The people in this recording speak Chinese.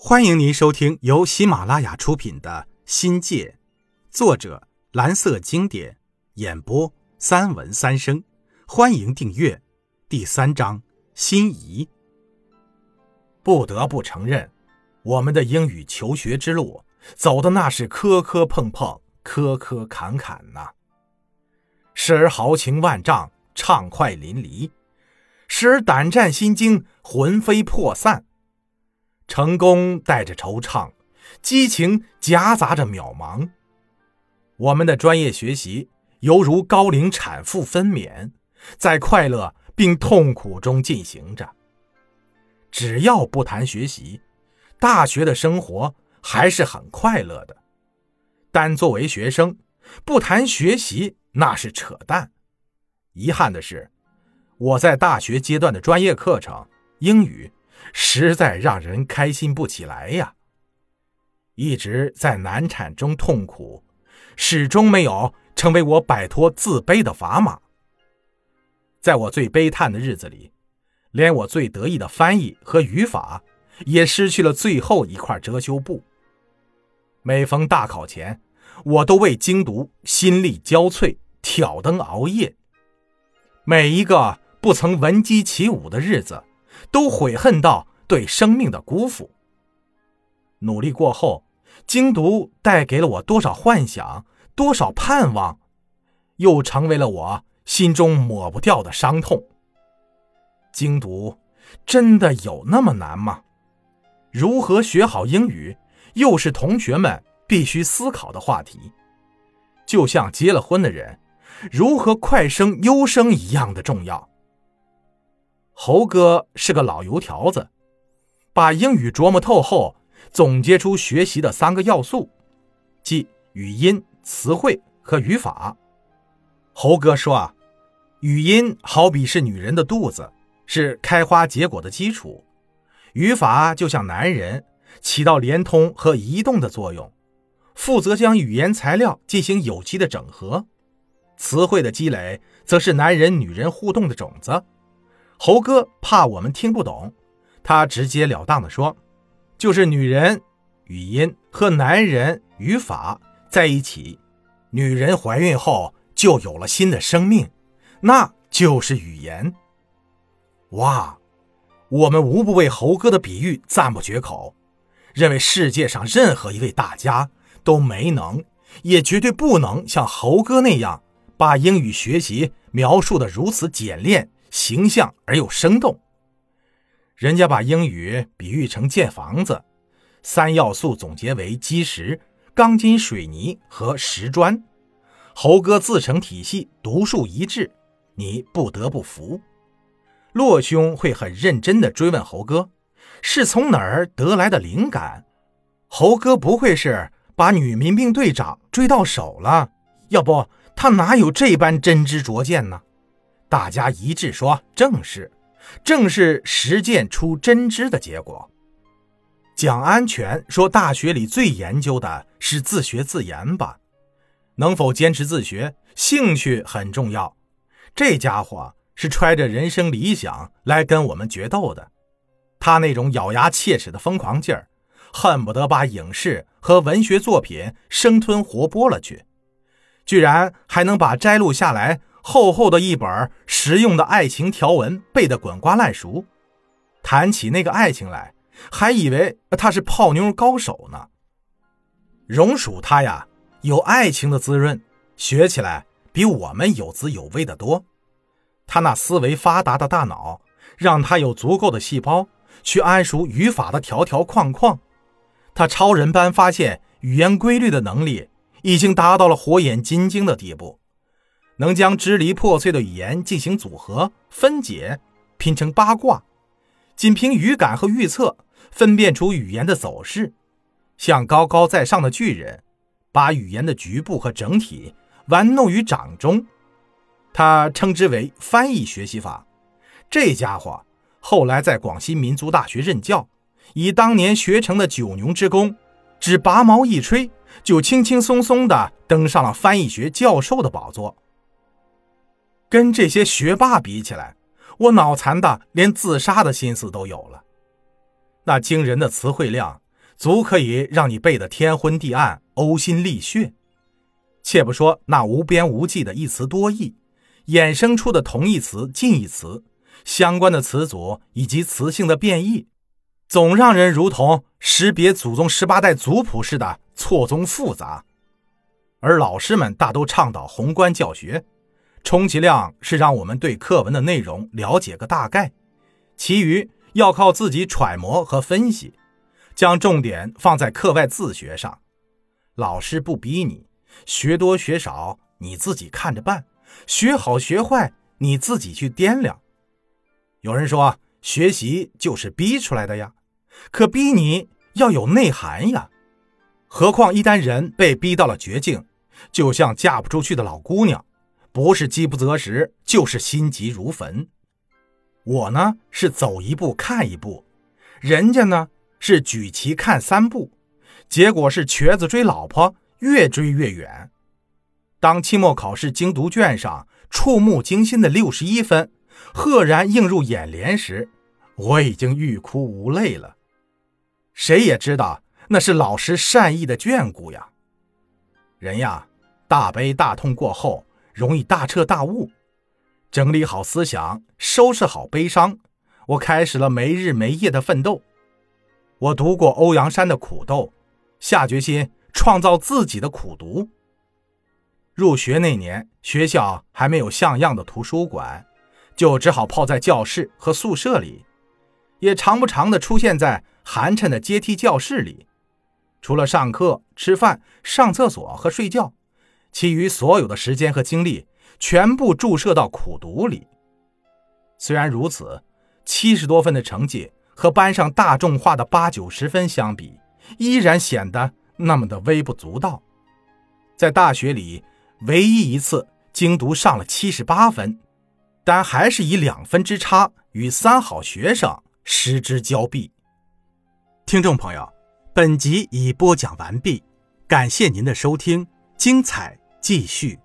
欢迎您收听由喜马拉雅出品的《新界》，作者蓝色经典，演播三文三生。欢迎订阅。第三章：心仪。不得不承认，我们的英语求学之路走的那是磕磕碰碰、磕磕坎坎呐。时而豪情万丈、畅快淋漓，时而胆战心惊、魂飞魄散。成功带着惆怅，激情夹杂着渺茫。我们的专业学习犹如高龄产妇分娩，在快乐并痛苦中进行着。只要不谈学习，大学的生活还是很快乐的。但作为学生，不谈学习那是扯淡。遗憾的是，我在大学阶段的专业课程英语。实在让人开心不起来呀！一直在难产中痛苦，始终没有成为我摆脱自卑的砝码。在我最悲叹的日子里，连我最得意的翻译和语法也失去了最后一块遮羞布。每逢大考前，我都为精读心力交瘁，挑灯熬夜。每一个不曾闻鸡起舞的日子。都悔恨到对生命的辜负。努力过后，精读带给了我多少幻想，多少盼望，又成为了我心中抹不掉的伤痛。精读真的有那么难吗？如何学好英语，又是同学们必须思考的话题，就像结了婚的人如何快生优生一样的重要。猴哥是个老油条子，把英语琢磨透后，总结出学习的三个要素，即语音、词汇和语法。猴哥说啊，语音好比是女人的肚子，是开花结果的基础；语法就像男人，起到连通和移动的作用，负责将语言材料进行有机的整合；词汇的积累，则是男人女人互动的种子。猴哥怕我们听不懂，他直截了当地说：“就是女人语音和男人语法在一起，女人怀孕后就有了新的生命，那就是语言。”哇，我们无不为猴哥的比喻赞不绝口，认为世界上任何一位大家都没能，也绝对不能像猴哥那样把英语学习描述的如此简练。形象而又生动。人家把英语比喻成建房子，三要素总结为基石、钢筋水泥和石砖。猴哥自成体系，独树一帜，你不得不服。洛兄会很认真地追问猴哥，是从哪儿得来的灵感？猴哥不会是把女民兵队长追到手了？要不他哪有这般真知灼见呢？大家一致说：“正是，正是实践出真知的结果。”蒋安全说：“大学里最研究的是自学自研吧？能否坚持自学，兴趣很重要。这家伙是揣着人生理想来跟我们决斗的，他那种咬牙切齿的疯狂劲儿，恨不得把影视和文学作品生吞活剥了去，居然还能把摘录下来。”厚厚的一本实用的爱情条文背得滚瓜烂熟，谈起那个爱情来，还以为他是泡妞高手呢。荣属他呀，有爱情的滋润，学起来比我们有滋有味的多。他那思维发达的大脑，让他有足够的细胞去谙熟语法的条条框框。他超人般发现语言规律的能力，已经达到了火眼金睛的地步。能将支离破碎的语言进行组合、分解、拼成八卦，仅凭语感和预测分辨出语言的走势，像高高在上的巨人，把语言的局部和整体玩弄于掌中。他称之为翻译学习法。这家伙后来在广西民族大学任教，以当年学成的九牛之功，只拔毛一吹，就轻轻松松地登上了翻译学教授的宝座。跟这些学霸比起来，我脑残的连自杀的心思都有了。那惊人的词汇量足可以让你背得天昏地暗、呕心沥血。且不说那无边无际的一词多义，衍生出的同义词、近义词、相关的词组以及词性的变异，总让人如同识别祖宗十八代族谱似的错综复杂。而老师们大都倡导宏观教学，充其量是让我们对课文的内容了解个大概，其余要靠自己揣摩和分析，将重点放在课外自学上。老师不逼你，学多学少你自己看着办，学好学坏你自己去掂量。有人说学习就是逼出来的呀，可逼你要有内涵呀。何况一旦人被逼到了绝境，就像嫁不出去的老姑娘，不是饥不择食，就是心急如焚。我呢是走一步看一步，人家呢是举旗看三步，结果是瘸子追老婆，越追越远。当期末考试精读卷上触目惊心的六十一分赫然映入眼帘时，我已经欲哭无泪了。谁也知道。那是老师善意的眷顾呀。人呀，大悲大痛过后，容易大彻大悟。整理好思想，收拾好悲伤，我开始了没日没夜的奋斗。我读过欧阳山的苦斗，下决心创造自己的苦读。入学那年，学校还没有像样的图书馆，就只好泡在教室和宿舍里，也常不常的出现在寒碜的阶梯教室里。除了上课、吃饭、上厕所和睡觉，其余所有的时间和精力全部注射到苦读里。虽然如此，七十多分的成绩和班上大众化的八九十分相比，依然显得那么的微不足道。在大学里，唯一一次精读上了七十八分，但还是以两分之差与三好学生失之交臂。听众朋友。本集已播讲完毕，感谢您的收听，精彩继续。